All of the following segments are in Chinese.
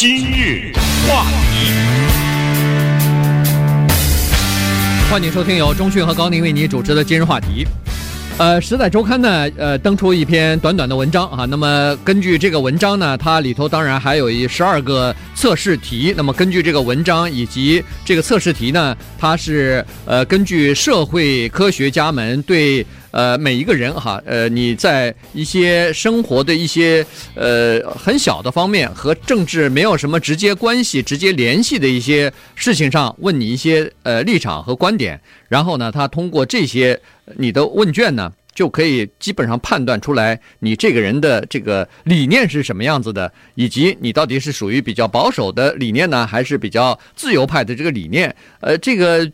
今日话题，欢迎收听由钟讯和高宁为你主持的今日话题。呃，《时代周刊》呢，呃，登出一篇短短的文章啊。那么根据这个文章呢，它里头当然还有一十二个测试题。那么根据这个文章以及这个测试题呢，它是呃根据社会科学家们对呃每一个人哈，呃你在一些生活的一些呃很小的方面和政治没有什么直接关系、直接联系的一些事情上问你一些呃立场和观点，然后呢，他通过这些你的问卷呢。就可以基本上判断出来你这个人的这个理念是什么样子的，以及你到底是属于比较保守的理念呢，还是比较自由派的这个理念？呃，这个，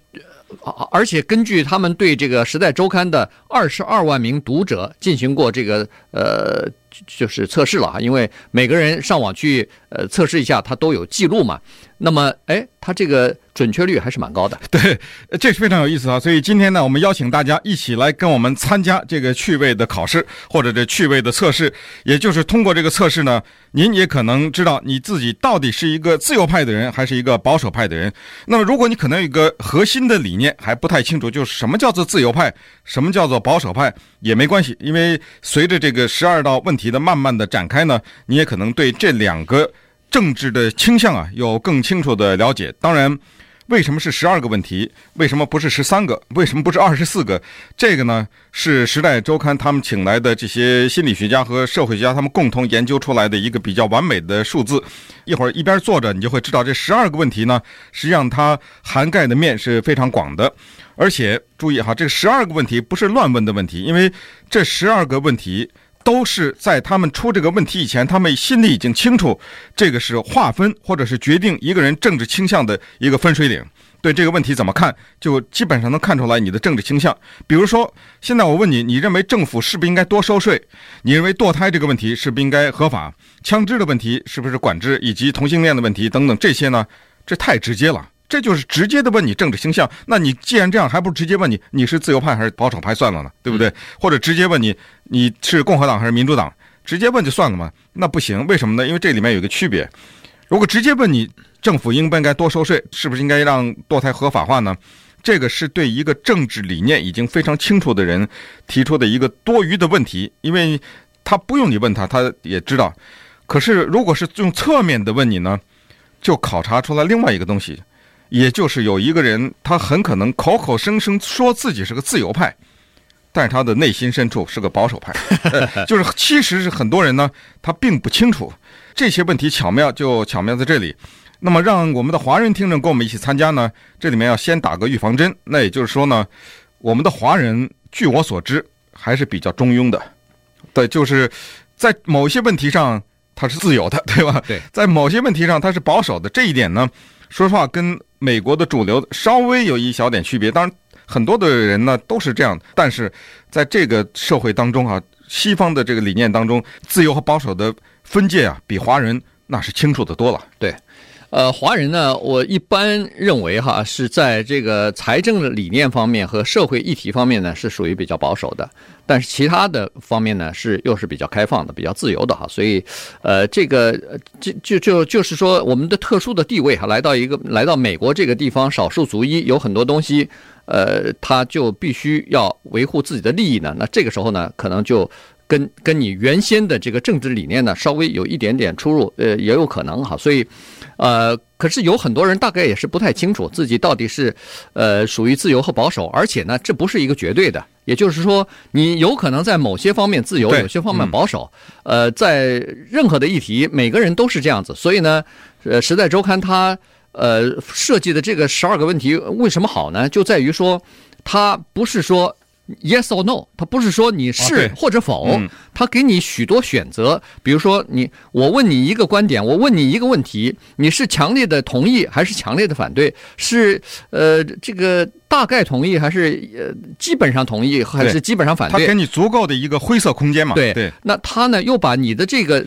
而且根据他们对这个《时代周刊》的二十二万名读者进行过这个呃，就是测试了哈，因为每个人上网去呃测试一下，他都有记录嘛。那么，哎，它这个。准确率还是蛮高的，对，这是非常有意思啊！所以今天呢，我们邀请大家一起来跟我们参加这个趣味的考试，或者这趣味的测试。也就是通过这个测试呢，您也可能知道你自己到底是一个自由派的人，还是一个保守派的人。那么，如果你可能有一个核心的理念还不太清楚，就是什么叫做自由派，什么叫做保守派，也没关系，因为随着这个十二道问题的慢慢的展开呢，你也可能对这两个政治的倾向啊有更清楚的了解。当然。为什么是十二个问题？为什么不是十三个？为什么不是二十四个？这个呢，是《时代周刊》他们请来的这些心理学家和社会学家他们共同研究出来的一个比较完美的数字。一会儿一边坐着，你就会知道这十二个问题呢，实际上它涵盖的面是非常广的。而且注意哈，这十二个问题不是乱问的问题，因为这十二个问题。都是在他们出这个问题以前，他们心里已经清楚，这个是划分或者是决定一个人政治倾向的一个分水岭。对这个问题怎么看，就基本上能看出来你的政治倾向。比如说，现在我问你，你认为政府是不是应该多收税？你认为堕胎这个问题是不是应该合法？枪支的问题是不是管制？以及同性恋的问题等等这些呢？这太直接了。这就是直接的问你政治倾向，那你既然这样，还不如直接问你你是自由派还是保守派算了呢，对不对？或者直接问你你是共和党还是民主党，直接问就算了嘛？那不行，为什么呢？因为这里面有一个区别。如果直接问你政府应不应该多收税，是不是应该让堕胎合法化呢？这个是对一个政治理念已经非常清楚的人提出的一个多余的问题，因为他不用你问他，他也知道。可是如果是用侧面的问你呢，就考察出来另外一个东西。也就是有一个人，他很可能口口声声说自己是个自由派，但是他的内心深处是个保守派。就是其实是很多人呢，他并不清楚这些问题，巧妙就巧妙在这里。那么让我们的华人听众跟我们一起参加呢，这里面要先打个预防针。那也就是说呢，我们的华人据我所知还是比较中庸的。对，就是在某些问题上他是自由的，对吧？对，在某些问题上他是保守的。这一点呢，说实话跟。美国的主流稍微有一小点区别，当然很多的人呢都是这样，但是在这个社会当中啊，西方的这个理念当中，自由和保守的分界啊，比华人那是清楚的多了。对。呃，华人呢，我一般认为哈，是在这个财政的理念方面和社会议题方面呢，是属于比较保守的，但是其他的方面呢，是又是比较开放的、比较自由的哈。所以，呃，这个就就就就是说，我们的特殊的地位哈，来到一个来到美国这个地方，少数族裔有很多东西，呃，他就必须要维护自己的利益呢。那这个时候呢，可能就。跟跟你原先的这个政治理念呢，稍微有一点点出入，呃，也有可能哈。所以，呃，可是有很多人大概也是不太清楚自己到底是，呃，属于自由和保守，而且呢，这不是一个绝对的。也就是说，你有可能在某些方面自由，有些方面保守。呃，在任何的议题，每个人都是这样子。所以呢，呃，《时代周刊》它呃设计的这个十二个问题为什么好呢？就在于说，它不是说。Yes or no？他不是说你是或者否，他给你许多选择。比如说，你我问你一个观点，我问你一个问题，你是强烈的同意还是强烈的反对？是呃这个大概同意还是呃基本上同意还是基本上反对？他给你足够的一个灰色空间嘛？对对。那他呢又把你的这个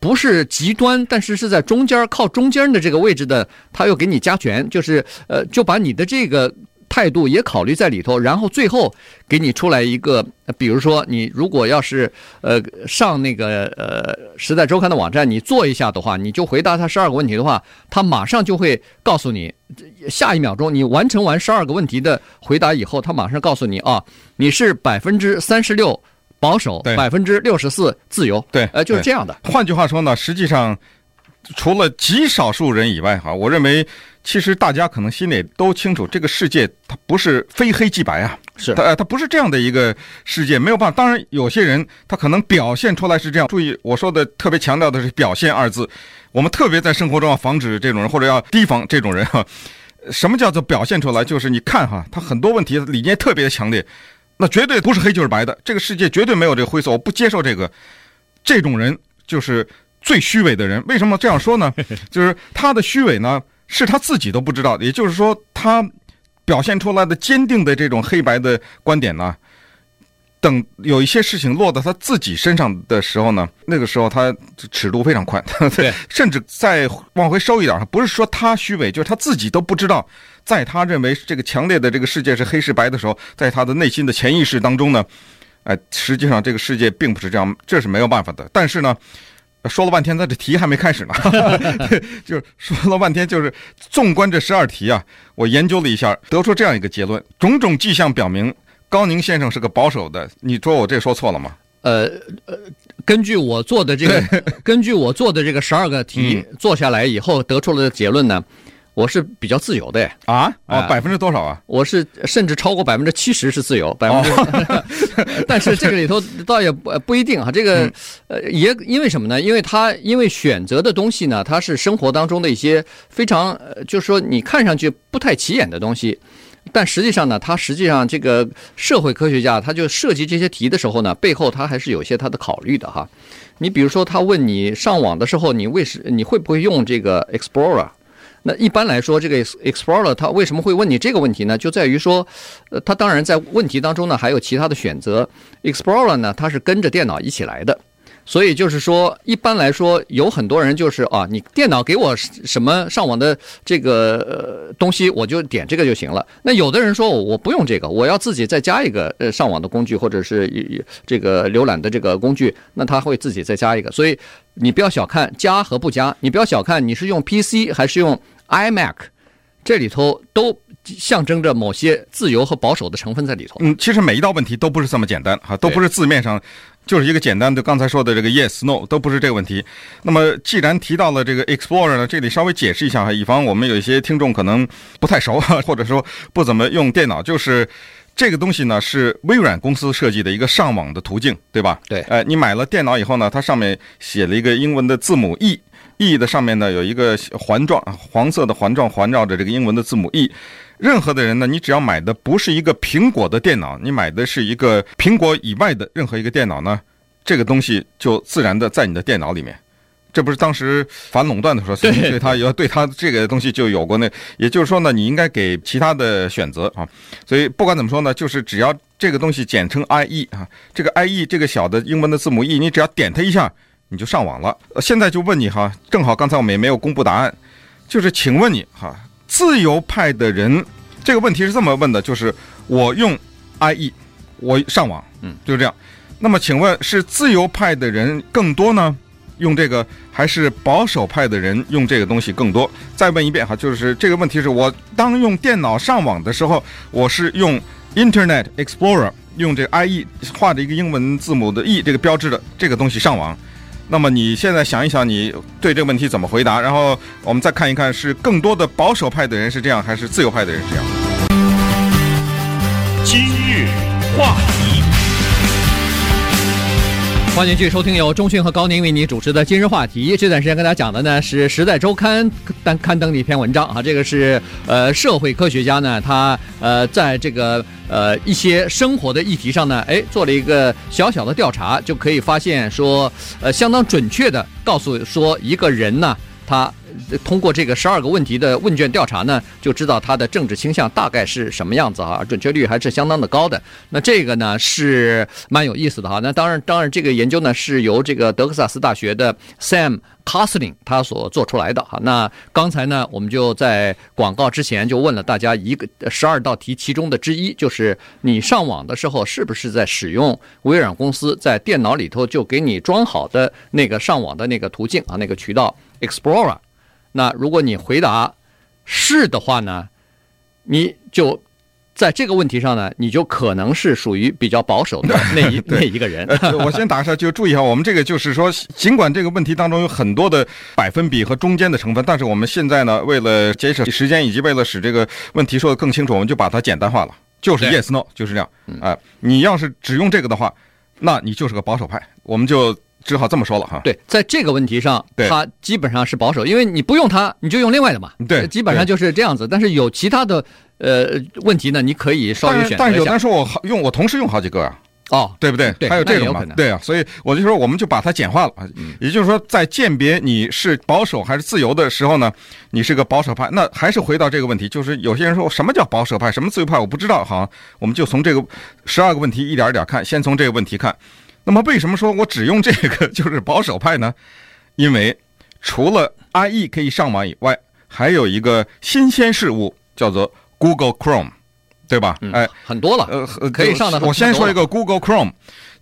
不是极端，但是是在中间靠中间的这个位置的，他又给你加权，就是呃就把你的这个。态度也考虑在里头，然后最后给你出来一个，比如说你如果要是呃上那个呃《时代周刊》的网站，你做一下的话，你就回答他十二个问题的话，他马上就会告诉你，下一秒钟你完成完十二个问题的回答以后，他马上告诉你啊，你是百分之三十六保守，百分之六十四自由，对，呃，就是这样的。换句话说呢，实际上。除了极少数人以外，哈，我认为其实大家可能心里都清楚，这个世界它不是非黑即白啊，是它它不是这样的一个世界，没有办法。当然，有些人他可能表现出来是这样。注意，我说的特别强调的是“表现”二字，我们特别在生活中要防止这种人，或者要提防这种人哈。什么叫做表现出来？就是你看哈，他很多问题理念特别的强烈，那绝对不是黑就是白的，这个世界绝对没有这个灰色，我不接受这个。这种人就是。最虚伪的人，为什么这样说呢？就是他的虚伪呢，是他自己都不知道。也就是说，他表现出来的坚定的这种黑白的观点呢，等有一些事情落到他自己身上的时候呢，那个时候他尺度非常宽，对，甚至再往回收一点，不是说他虚伪，就是他自己都不知道，在他认为这个强烈的这个世界是黑是白的时候，在他的内心的潜意识当中呢，哎，实际上这个世界并不是这样，这是没有办法的。但是呢。说了半天，他这题还没开始呢，对，就说了半天，就是纵观这十二题啊，我研究了一下，得出这样一个结论：种种迹象表明，高宁先生是个保守的。你说我这说错了吗？呃呃，根据我做的这个，根据我做的这个十二个题做下来以后得出了结论呢。我是比较自由的啊啊，百分之多少啊？我是甚至超过百分之七十是自由，百分之。哦、但是这个里头倒也不不一定哈，这个呃也因为什么呢？因为他因为选择的东西呢，它是生活当中的一些非常呃，就是说你看上去不太起眼的东西，但实际上呢，他实际上这个社会科学家他就设计这些题的时候呢，背后他还是有些他的考虑的哈。你比如说，他问你上网的时候，你为什你会不会用这个 Explorer？那一般来说，这个 Explorer 它为什么会问你这个问题呢？就在于说，呃，它当然在问题当中呢还有其他的选择。Explorer 呢，它是跟着电脑一起来的。所以就是说，一般来说，有很多人就是啊，你电脑给我什么上网的这个呃东西，我就点这个就行了。那有的人说，我不用这个，我要自己再加一个呃上网的工具，或者是这个浏览的这个工具，那他会自己再加一个。所以你不要小看加和不加，你不要小看你是用 PC 还是用 iMac，这里头都象征着某些自由和保守的成分在里头。嗯，其实每一道问题都不是这么简单哈，都不是字面上。就是一个简单的，刚才说的这个 yes no 都不是这个问题。那么既然提到了这个 Explorer 呢，这里稍微解释一下哈，以防我们有一些听众可能不太熟，或者说不怎么用电脑。就是这个东西呢，是微软公司设计的一个上网的途径，对吧？对。呃，你买了电脑以后呢，它上面写了一个英文的字母 E，E 的上面呢有一个环状黄色的环状环绕着这个英文的字母 E。任何的人呢，你只要买的不是一个苹果的电脑，你买的是一个苹果以外的任何一个电脑呢，这个东西就自然的在你的电脑里面。这不是当时反垄断的时候，所以对他要对他这个东西就有过那，也就是说呢，你应该给其他的选择啊。所以不管怎么说呢，就是只要这个东西简称 IE 啊，这个 IE 这个小的英文的字母 E，你只要点它一下，你就上网了。现在就问你哈，正好刚才我们也没有公布答案，就是请问你哈。自由派的人，这个问题是这么问的，就是我用 IE，我上网，嗯，就是这样。那么请问是自由派的人更多呢？用这个还是保守派的人用这个东西更多？再问一遍哈，就是这个问题是我当用电脑上网的时候，我是用 Internet Explorer，用这个 IE 画着一个英文字母的 E 这个标志的这个东西上网。那么你现在想一想，你对这个问题怎么回答？然后我们再看一看，是更多的保守派的人是这样，还是自由派的人是这样？今日话，欢迎继续收听由中讯和高宁为你主持的今日话题。这段时间跟大家讲的呢是《时代周刊》刊刊登的一篇文章啊，这个是呃社会科学家呢他呃在这个。呃，一些生活的议题上呢，哎，做了一个小小的调查，就可以发现说，呃，相当准确的告诉说，一个人呢，他通过这个十二个问题的问卷调查呢，就知道他的政治倾向大概是什么样子哈，准确率还是相当的高的。那这个呢是蛮有意思的哈。那当然，当然这个研究呢是由这个德克萨斯大学的 Sam Cosling 他所做出来的哈。那刚才呢，我们就在广告之前就问了大家一个十二道题其中的之一，就是你上网的时候是不是在使用微软公司在电脑里头就给你装好的那个上网的那个途径啊，那个渠道 Explorer。那如果你回答是的话呢，你就。在这个问题上呢，你就可能是属于比较保守的 那一那一个人。我先打一下，就注意一下，我们这个就是说，尽管这个问题当中有很多的百分比和中间的成分，但是我们现在呢，为了节省时间以及为了使这个问题说得更清楚，我们就把它简单化了，就是 yes no，就是这样。啊，你要是只用这个的话，那你就是个保守派，我们就只好这么说了哈。对，在这个问题上，他基本上是保守，因为你不用它，你就用另外的嘛。对，基本上就是这样子。但是有其他的。呃，问题呢？你可以稍微选。但是有的人说我用我同时用好几个啊，哦，对不对？对，还有这种嘛？对啊，所以我就说，我们就把它简化了。嗯，也就是说，在鉴别你是保守还是自由的时候呢，你是个保守派。那还是回到这个问题，就是有些人说什么叫保守派，什么自由派，我不知道。好，我们就从这个十二个问题一点一点看。先从这个问题看，那么为什么说我只用这个就是保守派呢？因为除了 IE 可以上网以外，还有一个新鲜事物叫做 Google Chrome。对吧？哎，很多了，呃，可以上的。我先说一个 Google Chrome，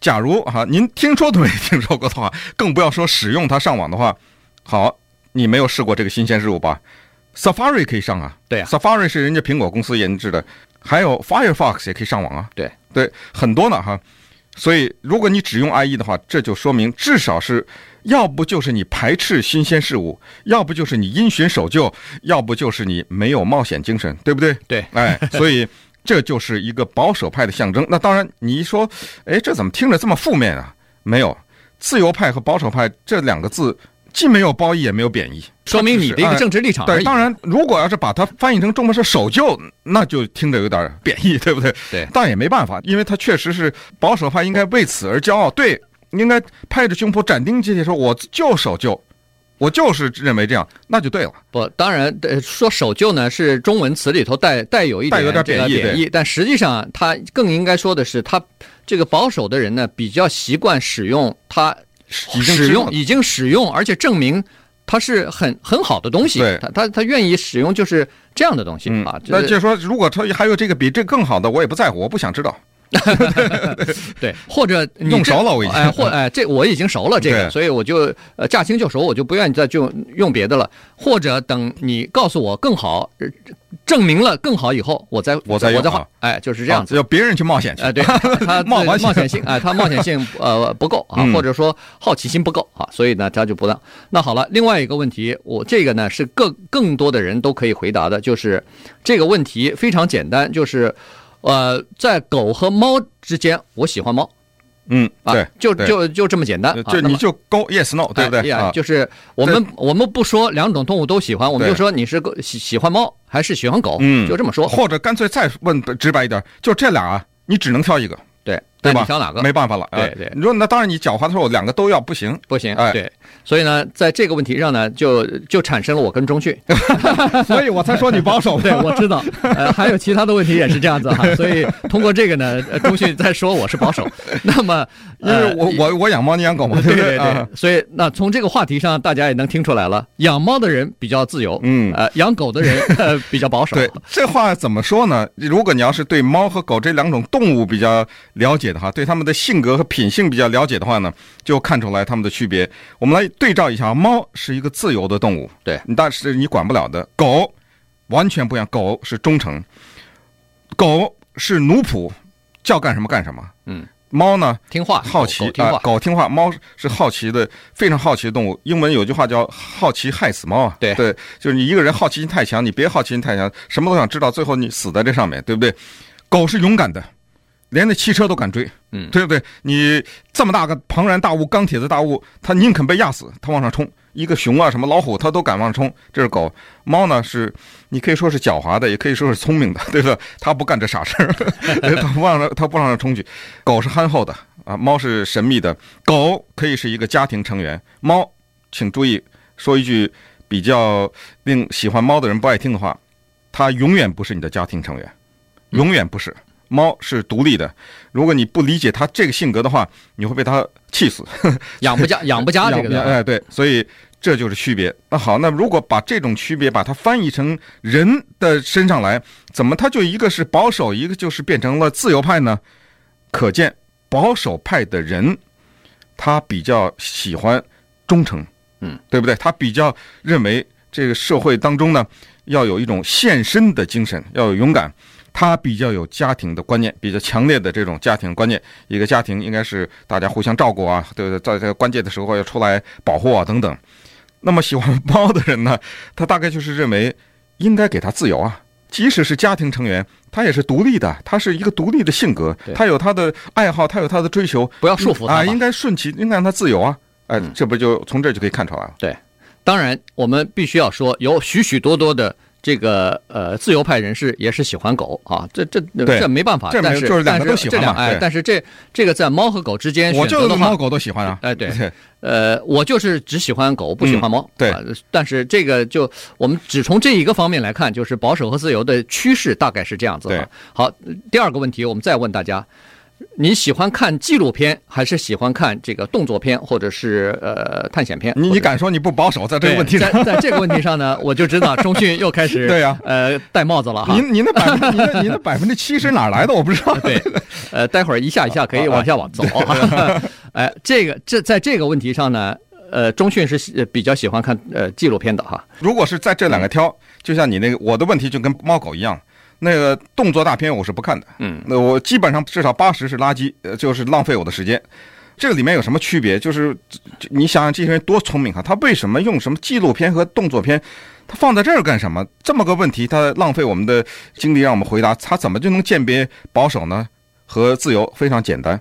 假如哈您听说都没听说过的话，更不要说使用它上网的话。好，你没有试过这个新鲜事物吧？Safari 可以上啊，对啊，Safari 是人家苹果公司研制的，还有 Firefox 也可以上网啊，对对，很多呢哈。所以如果你只用 IE 的话，这就说明至少是要不就是你排斥新鲜事物，要不就是你因循守旧，要不就是你没有冒险精神，对不对？对，哎，所以。这就是一个保守派的象征。那当然，你一说，哎，这怎么听着这么负面啊？没有，自由派和保守派这两个字既没有褒义也没有贬义，说明你的一个政治立场。对，当然，如果要是把它翻译成中文是守旧，那就听着有点贬义，对不对？对，但也没办法，因为他确实是保守派，应该为此而骄傲。对，应该拍着胸脯斩钉截铁说，我就守旧。我就是认为这样，那就对了。不，当然，呃说守旧呢是中文词里头带带有一点带有点贬义，贬义，但实际上他更应该说的是，他这个保守的人呢比较习惯使用他使用已经使用，而且证明它是很很好的东西。对，他他他愿意使用就是这样的东西啊。那就是说，如果他还有这个比这更好的，我也不在乎，我不想知道。对，或者你用熟了我已经，哎，或哎，这我已经熟了这个，所以我就呃驾轻就熟，我就不愿意再就用别的了。或者等你告诉我更好，证明了更好以后，我再我再我再换，哎，就是这样子，要别人去冒险去，哎，对，他冒冒险性，哎，他冒险性呃不够啊，或者说好奇心不够啊，所以呢他就不让。那好了，另外一个问题，我这个呢是更更多的人都可以回答的，就是这个问题非常简单，就是。呃，在狗和猫之间，我喜欢猫。嗯，对，就就就这么简单。就你就勾 yes no，对不对？就是我们我们不说两种动物都喜欢，我们就说你是喜喜欢猫还是喜欢狗，嗯，就这么说。或者干脆再问直白一点，就这俩啊，你只能挑一个。对，吧？你挑哪个？没办法了。对对，你说那当然，你狡猾的时候，两个都要不行，不行。哎，对，所以呢，在这个问题上呢，就就产生了我跟钟旭，所以我才说你保守。对，我知道。呃，还有其他的问题也是这样子哈。所以通过这个呢，钟旭在说我是保守。那么，因为我我我养猫，你养狗嘛，对对对。所以那从这个话题上，大家也能听出来了，养猫的人比较自由，嗯，呃，养狗的人呃比较保守。对，这话怎么说呢？如果你要是对猫和狗这两种动物比较了解的话，对它。他们的性格和品性比较了解的话呢，就看出来他们的区别。我们来对照一下，猫是一个自由的动物，对，但是你管不了的。狗完全不一样，狗是忠诚，狗是奴仆，叫干什么干什么。嗯，猫呢听话，好奇，狗听话，狗听话。猫是好奇的，非常好奇的动物。英文有句话叫“好奇害死猫”啊，对对，就是你一个人好奇心太强，你别好奇心太强，什么都想知道，最后你死在这上面，对不对？狗是勇敢的。连那汽车都敢追，嗯，对不对？你这么大个庞然大物、钢铁的大物，它宁肯被压死，它往上冲。一个熊啊，什么老虎，它都敢往上冲。这是狗。猫呢是，你可以说是狡猾的，也可以说是聪明的，对吧？它不干这傻事儿，它不往上，它不往上冲去。狗是憨厚的啊，猫是神秘的。狗可以是一个家庭成员。猫，请注意说一句比较令喜欢猫的人不爱听的话，它永远不是你的家庭成员，永远不是。猫是独立的，如果你不理解它这个性格的话，你会被它气死。养不家，养不家这个的，哎，对，所以这就是区别。那好，那如果把这种区别把它翻译成人的身上来，怎么它就一个是保守，一个就是变成了自由派呢？可见保守派的人，他比较喜欢忠诚，嗯，对不对？他比较认为这个社会当中呢，要有一种献身的精神，要有勇敢。他比较有家庭的观念，比较强烈的这种家庭观念。一个家庭应该是大家互相照顾啊，对不对？在这个关键的时候要出来保护啊，等等。那么喜欢猫的人呢，他大概就是认为应该给他自由啊，即使是家庭成员，他也是独立的，他是一个独立的性格，他有他的爱好，他有他的追求，不要束缚他，应该顺其，应该让他自由啊。哎，这不就从这就可以看出来了？对，当然我们必须要说，有许许多多的。这个呃，自由派人士也是喜欢狗啊，这这这没办法，这但是就是两个都喜欢嘛。哎，但是这这个在猫和狗之间选择的话，我就是猫狗都喜欢啊。哎，对，呃，我就是只喜欢狗，不喜欢猫。嗯、对、啊，但是这个就我们只从这一个方面来看，就是保守和自由的趋势大概是这样子。对，好，第二个问题，我们再问大家。你喜欢看纪录片，还是喜欢看这个动作片，或者是呃探险片？你你敢说你不保守在这个问题上？在在这个问题上呢，我就知道中迅又开始 对呀，呃戴帽子了哈。您您的百分您的您的百分之七十哪来的？我不知道。对，呃，待会儿一下一下可以往下往走。哎，这个这在这个问题上呢，呃，中迅是比较喜欢看呃纪录片的哈。如果是在这两个挑，就像你那个我的问题就跟猫狗一样。那个动作大片我是不看的，嗯，那我基本上至少八十是垃圾，呃，就是浪费我的时间。这个里面有什么区别？就是你想想这些人多聪明啊，他为什么用什么纪录片和动作片？他放在这儿干什么？这么个问题，他浪费我们的精力让我们回答，他怎么就能鉴别保守呢？和自由非常简单，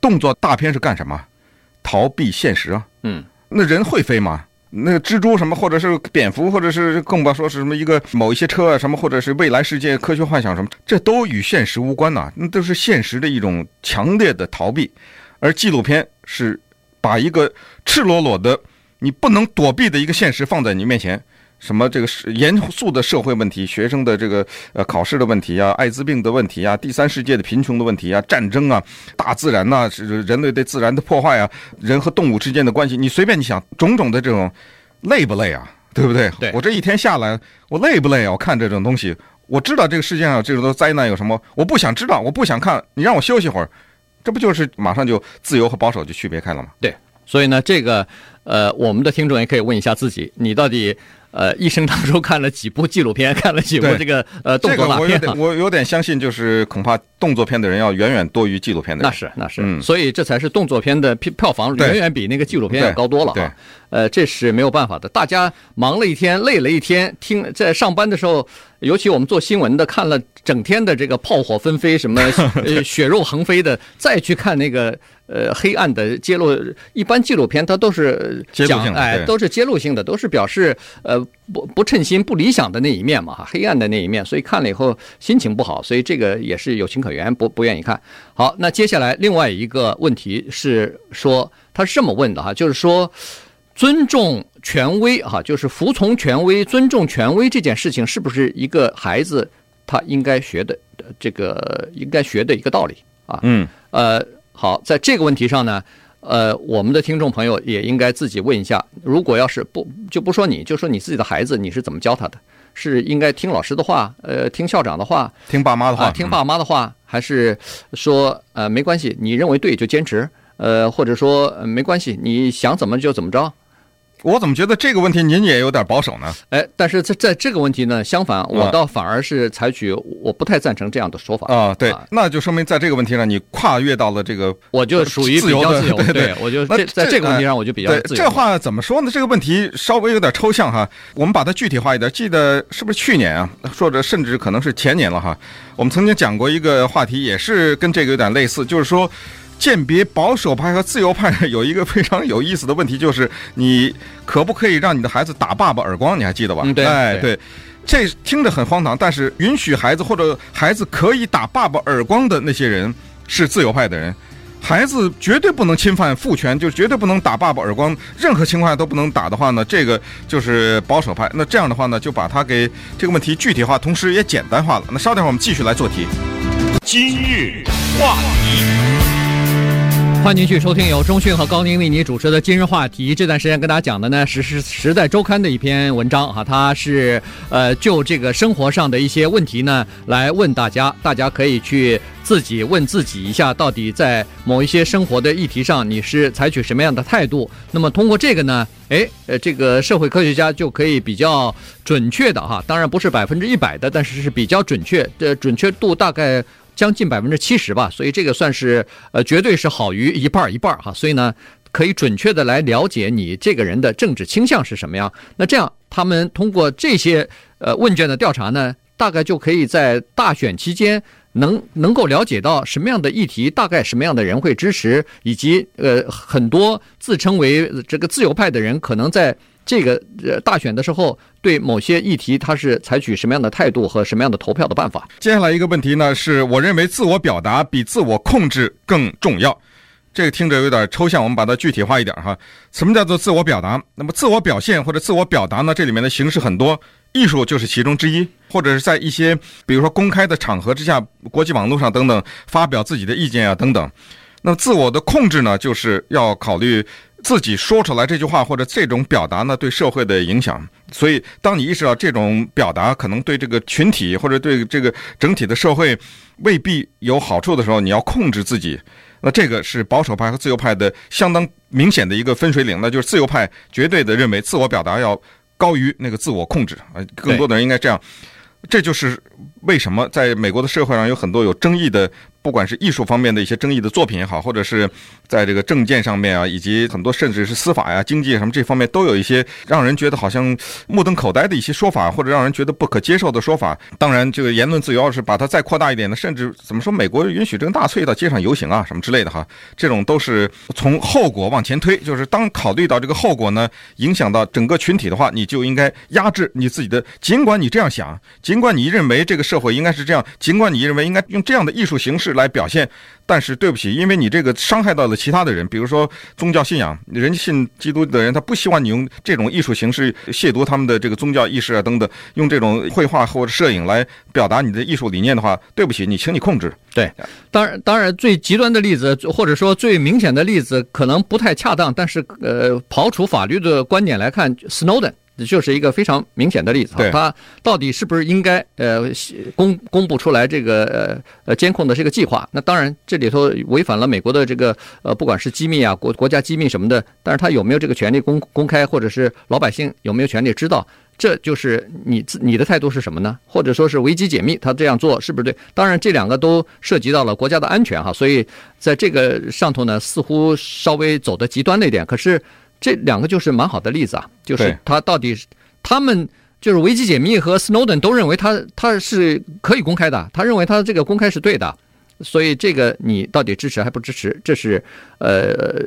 动作大片是干什么？逃避现实啊，嗯，那人会飞吗？那个蜘蛛什么，或者是蝙蝠，或者是更不要说是什么一个某一些车啊什么，或者是未来世界科学幻想什么，这都与现实无关呐，那都是现实的一种强烈的逃避。而纪录片是把一个赤裸裸的、你不能躲避的一个现实放在你面前。什么这个是严肃的社会问题，学生的这个呃考试的问题啊，艾滋病的问题啊，第三世界的贫穷的问题啊，战争啊，大自然呐，是人类对自然的破坏啊，人和动物之间的关系，你随便你想，种种的这种累不累啊？对不对？对。我这一天下来，我累不累啊？我看这种东西，我知道这个世界上这种的灾难有什么，我不想知道，我不想看，你让我休息会儿，这不就是马上就自由和保守就区别开了吗？对。所以呢，这个呃，我们的听众也可以问一下自己，你到底。呃，一生当中看了几部纪录片，看了几部这个呃动作大片，这个我有点，我有点相信，就是恐怕动作片的人要远远多于纪录片的人。那是那是，嗯，所以这才是动作片的票票房远远比那个纪录片要高多了啊。呃，这是没有办法的，大家忙了一天，累了一天，听在上班的时候，尤其我们做新闻的，看了整天的这个炮火纷飞，什么 呃血肉横飞的，再去看那个呃黑暗的揭露，一般纪录片它都是讲哎，都是揭露性的，都是表示呃不不称心、不理想的那一面嘛，黑暗的那一面，所以看了以后心情不好，所以这个也是有情可原，不不愿意看。好，那接下来另外一个问题是说，他是这么问的哈，就是说。尊重权威啊，就是服从权威、尊重权威这件事情，是不是一个孩子他应该学的这个应该学的一个道理啊？嗯，呃，好，在这个问题上呢，呃，我们的听众朋友也应该自己问一下，如果要是不就不说你，就说你自己的孩子，你是怎么教他的？是应该听老师的话，呃，听校长的话，听爸妈的话，啊，听爸妈的话，还是说呃没关系，你认为对就坚持，呃，或者说没关系，你想怎么就怎么着？我怎么觉得这个问题您也有点保守呢？哎，但是在在这个问题呢，相反，我倒反而是采取我不太赞成这样的说法啊。对，那就说明在这个问题上，你跨越到了这个，我就属于比较自由。对对，我就这在这个问题上，我就比较自由。这话怎么说呢？这个问题稍微有点抽象哈。我们把它具体化一点。记得是不是去年啊？或者甚至可能是前年了哈。我们曾经讲过一个话题，也是跟这个有点类似，就是说。鉴别保守派和自由派有一个非常有意思的问题，就是你可不可以让你的孩子打爸爸耳光？你还记得吧？嗯，对，哎，对，这听着很荒唐，但是允许孩子或者孩子可以打爸爸耳光的那些人是自由派的人。孩子绝对不能侵犯父权，就绝对不能打爸爸耳光，任何情况下都不能打的话呢，这个就是保守派。那这样的话呢，就把它给这个问题具体化，同时也简单化了。那稍等会儿我们继续来做题。今日话题。欢迎继续收听由中讯和高宁为你主持的今日话题。这段时间跟大家讲的呢，是是时代周刊的一篇文章哈，它是呃就这个生活上的一些问题呢来问大家，大家可以去自己问自己一下，到底在某一些生活的议题上你是采取什么样的态度？那么通过这个呢，诶呃这个社会科学家就可以比较准确的哈，当然不是百分之一百的，但是是比较准确的，准确度大概。将近百分之七十吧，所以这个算是呃，绝对是好于一半一半哈。所以呢，可以准确的来了解你这个人的政治倾向是什么样。那这样，他们通过这些呃问卷的调查呢，大概就可以在大选期间能能够了解到什么样的议题，大概什么样的人会支持，以及呃很多自称为这个自由派的人可能在。这个呃大选的时候，对某些议题，他是采取什么样的态度和什么样的投票的办法？接下来一个问题呢，是我认为自我表达比自我控制更重要。这个听着有点抽象，我们把它具体化一点哈。什么叫做自我表达？那么自我表现或者自我表达呢？这里面的形式很多，艺术就是其中之一，或者是在一些比如说公开的场合之下，国际网络上等等发表自己的意见啊等等。那么自我的控制呢，就是要考虑。自己说出来这句话或者这种表达呢，对社会的影响。所以，当你意识到这种表达可能对这个群体或者对这个整体的社会未必有好处的时候，你要控制自己。那这个是保守派和自由派的相当明显的一个分水岭，那就是自由派绝对的认为自我表达要高于那个自我控制啊。更多的人应该这样。这就是为什么在美国的社会上有很多有争议的。不管是艺术方面的一些争议的作品也好，或者是在这个政见上面啊，以及很多甚至是司法呀、经济什么这方面，都有一些让人觉得好像目瞪口呆的一些说法，或者让人觉得不可接受的说法。当然，这个言论自由要是把它再扩大一点呢，甚至怎么说，美国允许这个纳粹到街上游行啊，什么之类的哈，这种都是从后果往前推，就是当考虑到这个后果呢，影响到整个群体的话，你就应该压制你自己的。尽管你这样想，尽管你认为这个社会应该是这样，尽管你认为应该用这样的艺术形式。来表现，但是对不起，因为你这个伤害到了其他的人，比如说宗教信仰，人信基督的人，他不希望你用这种艺术形式亵渎他们的这个宗教意识啊等等，用这种绘画或者摄影来表达你的艺术理念的话，对不起，你请你控制。对，当然，当然，最极端的例子或者说最明显的例子可能不太恰当，但是呃，刨除法律的观点来看，Snowden。就是一个非常明显的例子哈，他到底是不是应该呃公公布出来这个呃呃监控的这个计划？那当然这里头违反了美国的这个呃不管是机密啊国国家机密什么的，但是他有没有这个权利公公开，或者是老百姓有没有权利知道？这就是你自你的态度是什么呢？或者说是危机解密，他这样做是不是对？当然这两个都涉及到了国家的安全哈，所以在这个上头呢，似乎稍微走的极端了一点。可是。这两个就是蛮好的例子啊，就是他到底，他们就是维基解密和 Snowden 都认为他他是可以公开的，他认为他这个公开是对的，所以这个你到底支持还不支持？这是呃，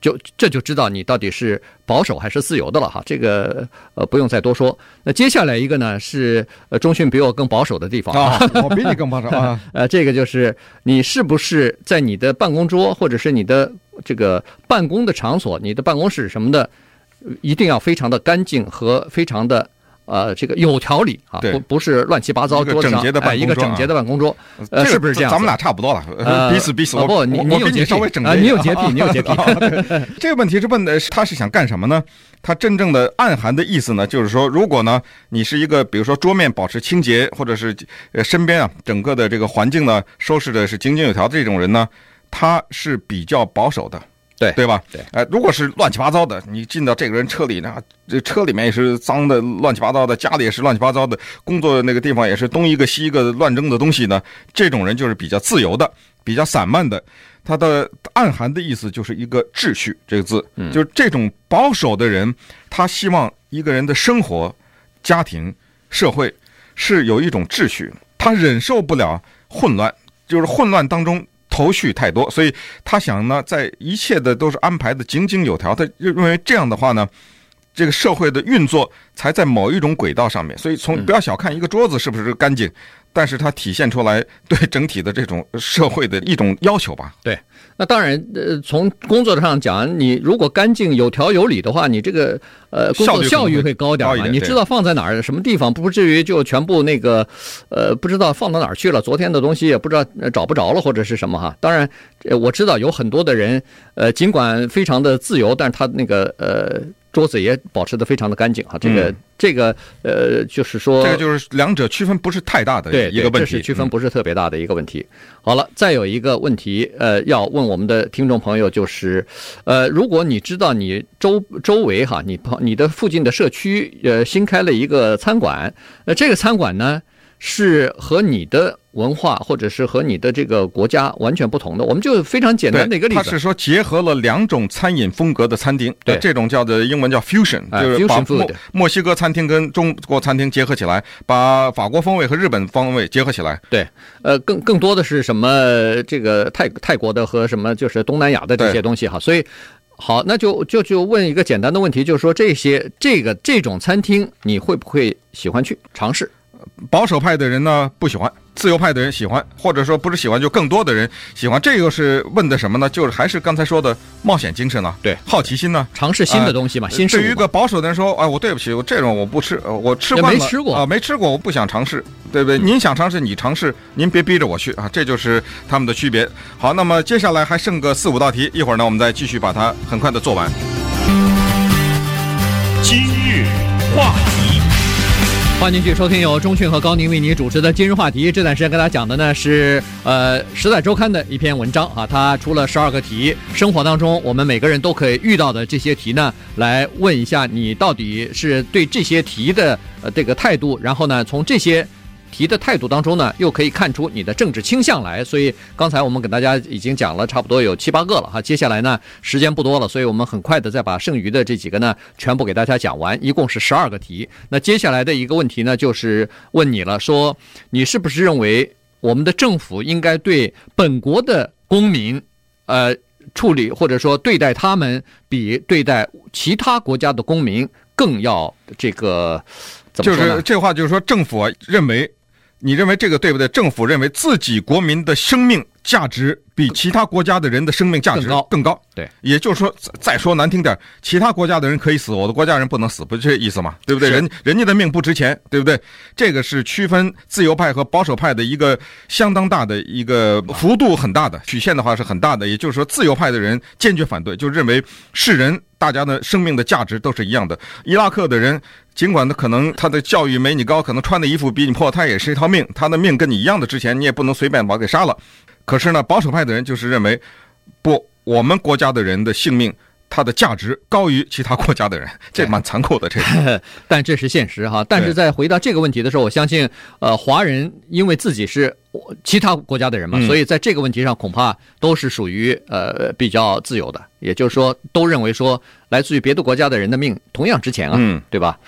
就这就知道你到底是保守还是自由的了哈。这个呃不用再多说。那接下来一个呢是呃中讯比我更保守的地方啊，我比你更保守啊。呃，这个就是你是不是在你的办公桌或者是你的。这个办公的场所，你的办公室什么的，一定要非常的干净和非常的呃，这个有条理啊，不不是乱七八糟桌子上，哎，一个整洁的办公桌，呃，是不是这样？咱们俩差不多了，彼此彼此。不，你你有洁癖啊？你有洁癖，你有洁癖。这个问题是问的他是想干什么呢？他真正的暗含的意思呢，就是说，如果呢，你是一个比如说桌面保持清洁，或者是呃身边啊整个的这个环境呢收拾的是井井有条的这种人呢。他是比较保守的，对对吧？对，呃，如果是乱七八糟的，你进到这个人车里，那这车里面也是脏的，乱七八糟的，家里也是乱七八糟的，工作的那个地方也是东一个西一个乱扔的东西呢。这种人就是比较自由的，比较散漫的。他的暗含的意思就是一个秩序这个字，就是这种保守的人，他希望一个人的生活、家庭、社会是有一种秩序，他忍受不了混乱，就是混乱当中。头绪太多，所以他想呢，在一切的都是安排的井井有条。他认为这样的话呢，这个社会的运作才在某一种轨道上面。所以从不要小看一个桌子是不是干净，但是它体现出来对整体的这种社会的一种要求吧。对。那当然，呃，从工作上讲，你如果干净、有条有理的话，你这个呃工作效率会高点嘛。你知道放在哪儿、什么地方，不至于就全部那个呃不知道放到哪儿去了。昨天的东西也不知道找不着了，或者是什么哈。当然，我知道有很多的人，呃，尽管非常的自由，但是他那个呃。桌子也保持的非常的干净哈，这个、嗯、这个呃，就是说，这个就是两者区分不是太大的一个问题，这是区分不是特别大的一个问题。嗯、好了，再有一个问题，呃，要问我们的听众朋友，就是，呃，如果你知道你周周围哈，你朋你的附近的社区呃新开了一个餐馆，呃，这个餐馆呢是和你的。文化或者是和你的这个国家完全不同的，我们就非常简单的一个例子。它是说结合了两种餐饮风格的餐厅，对，这种叫做英文叫 fusion，就是把墨墨西哥餐厅跟中国餐厅结合起来，把法国风味和日本风味结合起来。对，呃，更更多的是什么？这个泰泰国的和什么就是东南亚的这些东西哈。所以，好，那就就就问一个简单的问题，就是说这些这个这种餐厅你会不会喜欢去尝试？保守派的人呢不喜欢，自由派的人喜欢，或者说不是喜欢，就更多的人喜欢。这个是问的什么呢？就是还是刚才说的冒险精神呢？对，好奇心呢？尝试新的东西嘛，呃、新事物。对于一个保守的人说，哎，我对不起，我这种我不吃，我吃惯了，没吃过啊、呃，没吃过，我不想尝试，对不对？您想尝试，你尝试，您别逼着我去啊，这就是他们的区别。好，那么接下来还剩个四五道题，一会儿呢，我们再继续把它很快的做完。今日话题。欢迎继续收听由钟讯和高宁为您主持的今日话题。这段时间跟大家讲的呢是呃《时代周刊》的一篇文章啊，它出了十二个题，生活当中我们每个人都可以遇到的这些题呢，来问一下你到底是对这些题的呃这个态度，然后呢从这些。题的态度当中呢，又可以看出你的政治倾向来。所以刚才我们给大家已经讲了差不多有七八个了哈。接下来呢，时间不多了，所以我们很快的再把剩余的这几个呢全部给大家讲完，一共是十二个题。那接下来的一个问题呢，就是问你了，说你是不是认为我们的政府应该对本国的公民，呃，处理或者说对待他们比对待其他国家的公民更要这个怎么？就是这话就是说政府啊认为。你认为这个对不对？政府认为自己国民的生命价值比其他国家的人的生命价值更高。对，也就是说，再说难听点，其他国家的人可以死，我的国家人不能死，不是这意思吗？对不对？人人家的命不值钱，对不对？这个是区分自由派和保守派的一个相当大的一个幅度很大的曲线的话是很大的。也就是说，自由派的人坚决反对，就认为是人，大家的生命的价值都是一样的。伊拉克的人。尽管他可能他的教育没你高，可能穿的衣服比你破，他也是一条命，他的命跟你一样的值钱，你也不能随便把他给杀了。可是呢，保守派的人就是认为，不，我们国家的人的性命，它的价值高于其他国家的人，这蛮残酷的。这个，但这是现实哈。但是在回答这个问题的时候，我相信，呃，华人因为自己是其他国家的人嘛，所以在这个问题上恐怕都是属于呃比较自由的。也就是说，都认为说，来自于别的国家的人的命同样值钱啊，嗯，对吧？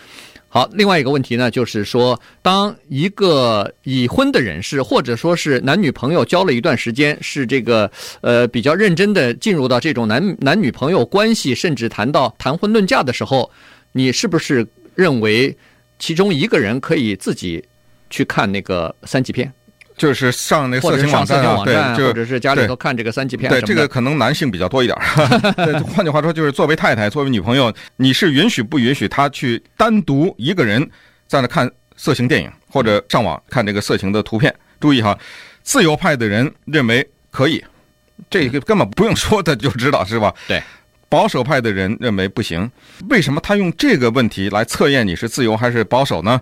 好，另外一个问题呢，就是说，当一个已婚的人士，或者说是男女朋友交了一段时间，是这个呃比较认真的进入到这种男男女朋友关系，甚至谈到谈婚论嫁的时候，你是不是认为其中一个人可以自己去看那个三级片？就是上那色情网站啊，对，就或者是家里头看这个三级片。对，这个可能男性比较多一点。换句话说，就是作为太太，作为女朋友，你是允许不允许他去单独一个人在那看色情电影，或者上网看这个色情的图片？注意哈，自由派的人认为可以，这个根本不用说的就知道是吧？对，保守派的人认为不行。为什么他用这个问题来测验你是自由还是保守呢？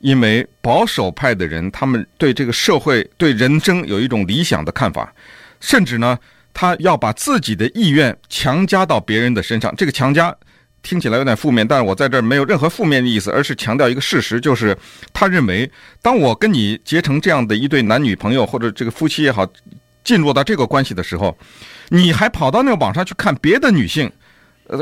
因为保守派的人，他们对这个社会、对人生有一种理想的看法，甚至呢，他要把自己的意愿强加到别人的身上。这个强加听起来有点负面，但是我在这儿没有任何负面的意思，而是强调一个事实，就是他认为，当我跟你结成这样的一对男女朋友或者这个夫妻也好，进入到这个关系的时候，你还跑到那个网上去看别的女性，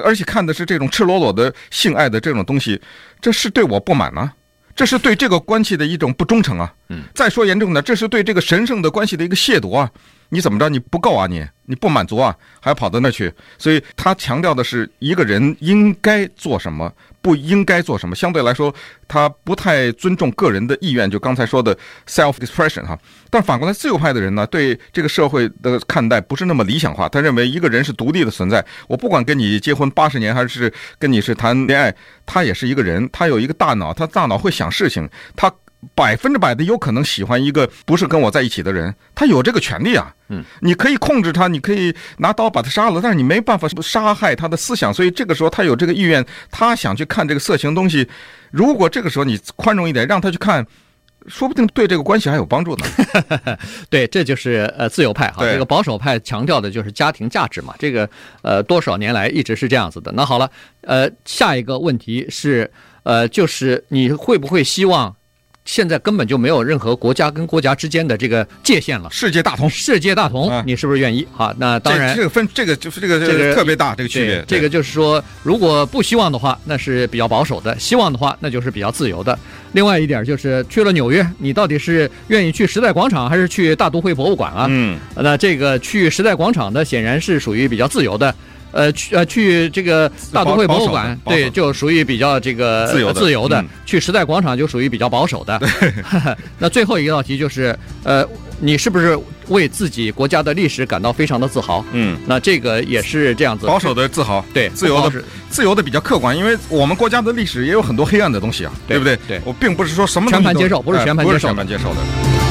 而且看的是这种赤裸裸的性爱的这种东西，这是对我不满呢？这是对这个关系的一种不忠诚啊！嗯，再说严重的，这是对这个神圣的关系的一个亵渎啊！你怎么着？你不够啊你？你不满足啊？还跑到那去？所以他强调的是一个人应该做什么，不应该做什么。相对来说，他不太尊重个人的意愿。就刚才说的 self expression 哈。但反过来，自由派的人呢，对这个社会的看待不是那么理想化。他认为一个人是独立的存在，我不管跟你结婚八十年，还是跟你是谈恋爱，他也是一个人，他有一个大脑，他大脑会想事情，他。百分之百的有可能喜欢一个不是跟我在一起的人，他有这个权利啊。嗯，你可以控制他，你可以拿刀把他杀了，但是你没办法杀害他的思想。所以这个时候他有这个意愿，他想去看这个色情东西。如果这个时候你宽容一点，让他去看，说不定对这个关系还有帮助呢。对，这就是呃自由派哈。这个保守派强调的就是家庭价值嘛。这个呃多少年来一直是这样子的。那好了，呃下一个问题是呃就是你会不会希望？现在根本就没有任何国家跟国家之间的这个界限了，世界大同，世界大同，你是不是愿意？好，那当然，这个分这个就是这个这个特别大这个区别。这个就是说，如果不希望的话，那是比较保守的；希望的话，那就是比较自由的。另外一点就是，去了纽约，你到底是愿意去时代广场还是去大都会博物馆啊？嗯，那这个去时代广场的显然是属于比较自由的。呃，去呃去这个大都会博物馆，对，就属于比较这个自由自由的。去时代广场就属于比较保守的。那最后一道题就是，呃，你是不是为自己国家的历史感到非常的自豪？嗯，那这个也是这样子。保守的自豪，对，自由的自由的比较客观，因为我们国家的历史也有很多黑暗的东西啊，对不对？对，我并不是说什么全盘接受，不是全盘接受，全盘接受的。